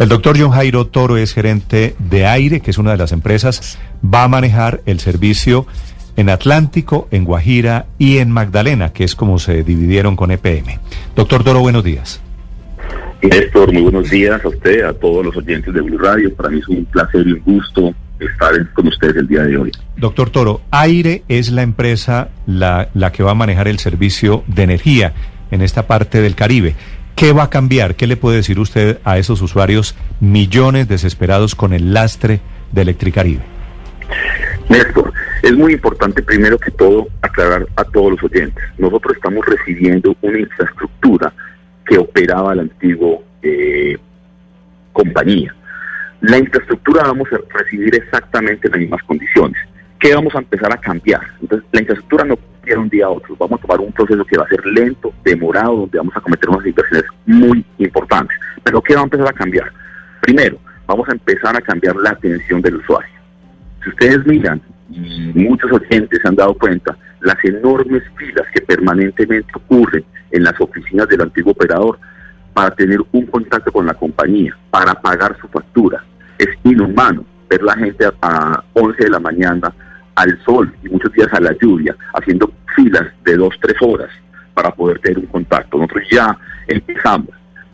El doctor John Jairo Toro es gerente de Aire, que es una de las empresas, va a manejar el servicio en Atlántico, en Guajira y en Magdalena, que es como se dividieron con EPM. Doctor Toro, buenos días. Néstor, muy buenos días a usted, a todos los oyentes de Blue Radio. Para mí es un placer y un gusto estar con ustedes el día de hoy. Doctor Toro, Aire es la empresa la, la que va a manejar el servicio de energía en esta parte del Caribe. ¿Qué va a cambiar? ¿Qué le puede decir usted a esos usuarios millones desesperados con el lastre de Electricaribe? Néstor, es muy importante primero que todo aclarar a todos los oyentes. Nosotros estamos recibiendo una infraestructura que operaba la antigua eh, compañía. La infraestructura vamos a recibir exactamente las mismas condiciones. ¿Qué vamos a empezar a cambiar? Entonces, la infraestructura no un día a otro. Vamos a tomar un proceso que va a ser lento, demorado, donde vamos a cometer unas inversiones muy importantes. Pero ¿qué va a empezar a cambiar? Primero, vamos a empezar a cambiar la atención del usuario. Si ustedes miran, y muchos oyentes se han dado cuenta, las enormes filas que permanentemente ocurren en las oficinas del antiguo operador para tener un contacto con la compañía, para pagar su factura. Es inhumano ver la gente a 11 de la mañana al sol y muchos días a la lluvia, haciendo filas de dos, tres horas para poder tener un contacto. Nosotros ya empezamos,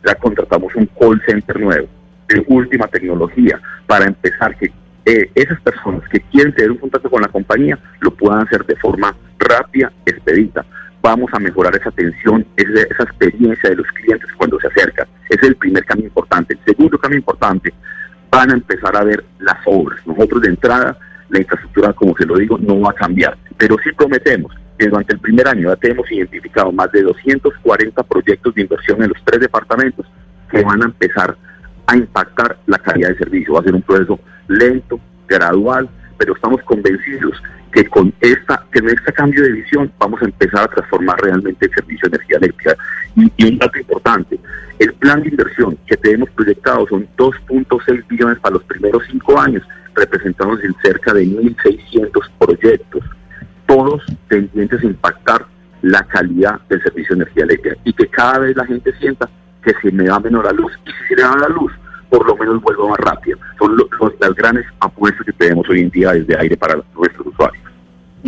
ya contratamos un call center nuevo, de última tecnología, para empezar que eh, esas personas que quieren tener un contacto con la compañía lo puedan hacer de forma rápida, expedita. Vamos a mejorar esa atención, esa, esa experiencia de los clientes cuando se acercan. Ese es el primer cambio importante. El segundo cambio importante, van a empezar a ver las obras. Nosotros de entrada la infraestructura, como se lo digo, no va a cambiar. Pero sí prometemos que durante el primer año ya tenemos identificado más de 240 proyectos de inversión en los tres departamentos que van a empezar a impactar la calidad de servicio. Va a ser un proceso lento, gradual, pero estamos convencidos que con esta, que en este cambio de visión vamos a empezar a transformar realmente el servicio de energía eléctrica. Y, y un dato importante, el plan de inversión que tenemos proyectado son 2.6 billones para los primeros cinco años representamos en cerca de 1.600 proyectos, todos tendientes a impactar la calidad del servicio de energía eléctrica y que cada vez la gente sienta que se me da menor la luz y si se le da la luz, por lo menos vuelvo más rápido. Son las grandes apuestas que tenemos hoy en día desde aire para nuestros usuarios.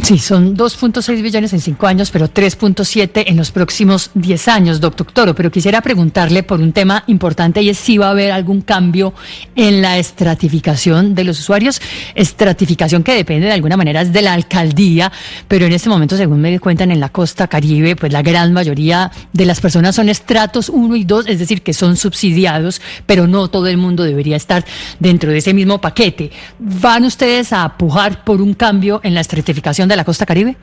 Sí, son 2.6 billones en cinco años, pero 3.7 en los próximos 10 años, doctor Toro. Pero quisiera preguntarle por un tema importante y es si va a haber algún cambio en la estratificación de los usuarios. Estratificación que depende de alguna manera de la alcaldía, pero en este momento, según me cuentan en la costa caribe, pues la gran mayoría de las personas son estratos 1 y 2, es decir, que son subsidiados, pero no todo el mundo debería estar dentro de ese mismo paquete. ¿Van ustedes a apujar por un cambio en la estratificación? De la costa caribe?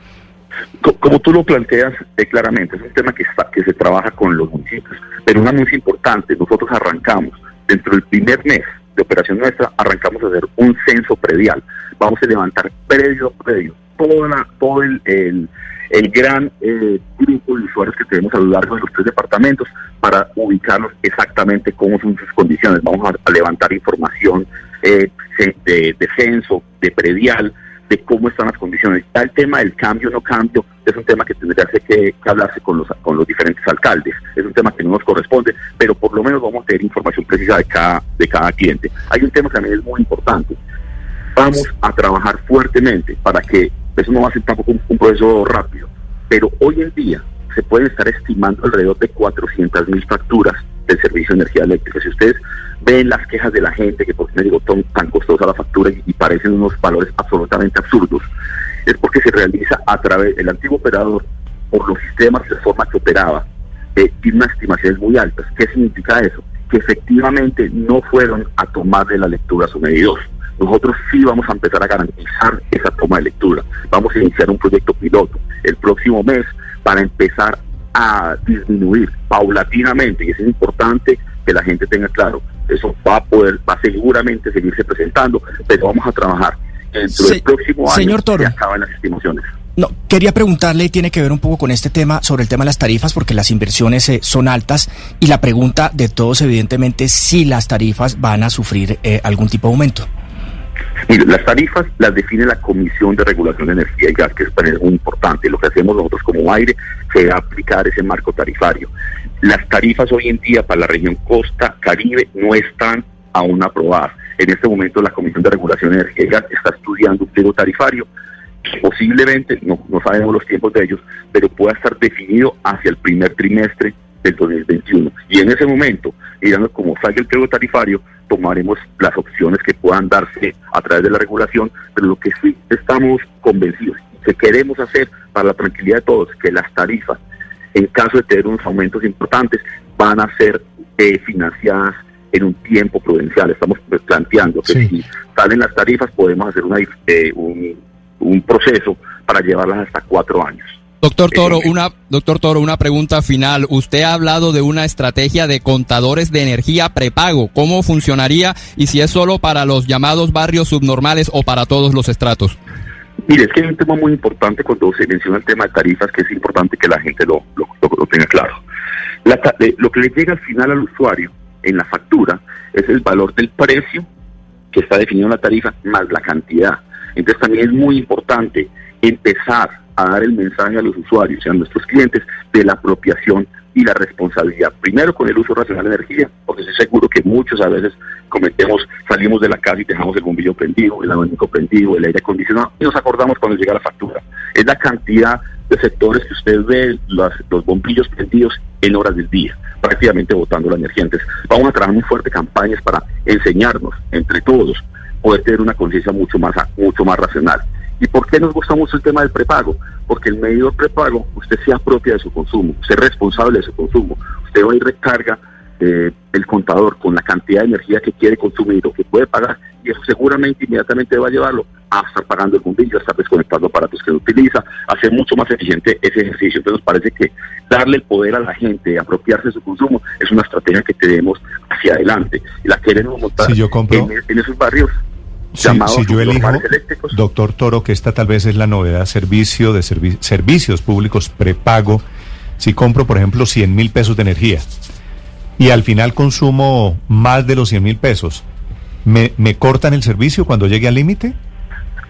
Como tú lo planteas eh, claramente, es un tema que, está, que se trabaja con los municipios, pero un anuncio importante, nosotros arrancamos, dentro del primer mes de operación nuestra, arrancamos a hacer un censo predial. Vamos a levantar predio a predio toda todo el, el, gran eh, grupo de usuarios que tenemos a lo largo de los tres departamentos para ubicarlos exactamente cómo son sus condiciones. Vamos a, levantar información eh, de censo, de predial, de cómo están las condiciones. Está el tema del cambio o no cambio, es un tema que tendría que, hablarse con los, con los diferentes alcaldes, es un tema que no nos corresponde, pero por lo menos vamos a tener información precisa de cada, de cada cliente. Hay un tema que también es muy importante. Vamos a trabajar fuertemente para que, eso no va a ser tampoco un, proceso rápido, pero hoy en día se pueden estar estimando alrededor de 400 mil facturas del servicio de energía eléctrica. Si ustedes ven las quejas de la gente, que por qué me digo tan, tan costosa la factura y, parecen unos valores absolutamente absurdos, es porque se realiza a través del antiguo operador por los sistemas de forma que operaba, eh, tiene unas estimaciones muy altas. ¿Qué significa eso? Que efectivamente no fueron a tomar de la lectura a su medidor. Nosotros sí vamos a empezar a garantizar esa toma de lectura. Vamos a iniciar un proyecto piloto el próximo mes para empezar a disminuir paulatinamente, y es importante que la gente tenga claro, eso va a poder, va a seguramente seguirse presentando, pero vamos a trabajar dentro del próximo año señor Toro. acaban las estimaciones. No, quería preguntarle, y tiene que ver un poco con este tema, sobre el tema de las tarifas, porque las inversiones eh, son altas, y la pregunta de todos, evidentemente, si las tarifas van a sufrir eh, algún tipo de aumento. Mire, las tarifas las define la Comisión de Regulación de Energía y Gas, que es muy importante. Lo que hacemos nosotros como aire es aplicar ese marco tarifario. Las tarifas hoy en día para la región costa caribe no están aún aprobadas. En este momento la Comisión de Regulación Energética está estudiando un pliego tarifario posiblemente, no, no sabemos los tiempos de ellos, pero pueda estar definido hacia el primer trimestre del 2021. Y en ese momento, mirando cómo salga el pliego tarifario, tomaremos las opciones que puedan darse a través de la regulación, pero lo que sí estamos convencidos que queremos hacer para la tranquilidad de todos, que las tarifas, en caso de tener unos aumentos importantes, van a ser eh, financiadas en un tiempo prudencial. Estamos planteando que si salen las tarifas podemos hacer una, eh, un, un proceso para llevarlas hasta cuatro años. Doctor Toro, una, doctor Toro, una pregunta final. Usted ha hablado de una estrategia de contadores de energía prepago. ¿Cómo funcionaría y si es solo para los llamados barrios subnormales o para todos los estratos? Mire, es que hay un tema muy importante cuando se menciona el tema de tarifas, que es importante que la gente lo, lo, tenga claro. lo que le llega al final al usuario en la factura es el valor del precio que está definido en la tarifa más la cantidad. Entonces también es muy importante empezar a dar el mensaje a los usuarios y a nuestros clientes de la apropiación y la responsabilidad. Primero con el uso racional de energía, porque estoy seguro que muchos a veces cometemos, salimos de la casa y dejamos el bombillo prendido, el abanico prendido, el aire acondicionado, y nos acordamos cuando llega la factura. Es la cantidad de sectores que usted ve, los, los bombillos prendidos en horas del día, prácticamente botando la energía. Vamos a trabajar muy fuerte campañas para enseñarnos entre todos poder tener una conciencia mucho más, mucho más racional. ¿Y por qué nos gusta mucho el tema del prepago? Porque el medidor prepago, usted se apropia de su consumo, usted es responsable de su consumo, usted va y recarga eh, el contador con la cantidad de energía que quiere consumir o que puede pagar, y eso seguramente inmediatamente va a llevarlo a estar pagando el bombillo, a estar desconectando aparatos que no utiliza, a hacer mucho más eficiente ese ejercicio. Entonces nos parece que darle el poder a la gente de apropiarse de su consumo es una estrategia que tenemos hacia adelante y la queremos montar en esos barrios si yo elijo, doctor Toro, que esta tal vez es la novedad, servicio de servicios públicos prepago, si compro, por ejemplo, 100 mil pesos de energía y al final consumo más de los 100 mil pesos, ¿me, ¿me cortan el servicio cuando llegue al límite?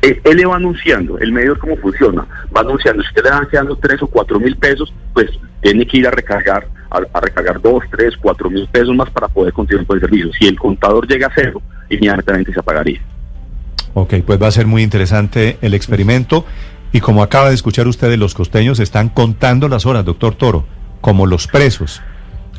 Eh, él le va anunciando, el medio cómo funciona, va anunciando, si usted le va quedando 3 o 4 mil pesos, pues tiene que ir a recargar, a, recargar 2, 3, 4 mil pesos más para poder continuar con el servicio. Si el contador llega a cero, inmediatamente se apagaría. Ok, pues va a ser muy interesante el experimento. Y como acaba de escuchar usted, los costeños están contando las horas, doctor Toro, como los presos.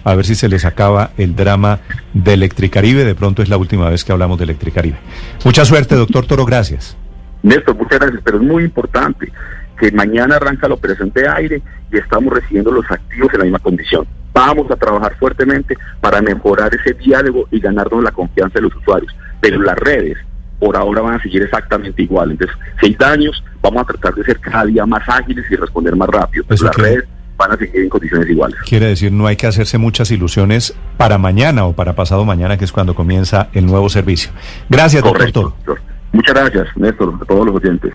A ver si se les acaba el drama de Electricaribe. De pronto es la última vez que hablamos de Electricaribe. Mucha suerte, doctor Toro. Gracias. Néstor, muchas gracias. Pero es muy importante que mañana arranca la operación de aire y estamos recibiendo los activos en la misma condición. Vamos a trabajar fuertemente para mejorar ese diálogo y ganarnos la confianza de los usuarios. Pero las redes por ahora van a seguir exactamente igual. Entonces, seis años, vamos a tratar de ser cada día más ágiles y responder más rápido. Pero las redes van a seguir en condiciones iguales. Quiere decir, no hay que hacerse muchas ilusiones para mañana o para pasado mañana, que es cuando comienza el nuevo servicio. Gracias, doctor Muchas gracias, Néstor, a todos los oyentes.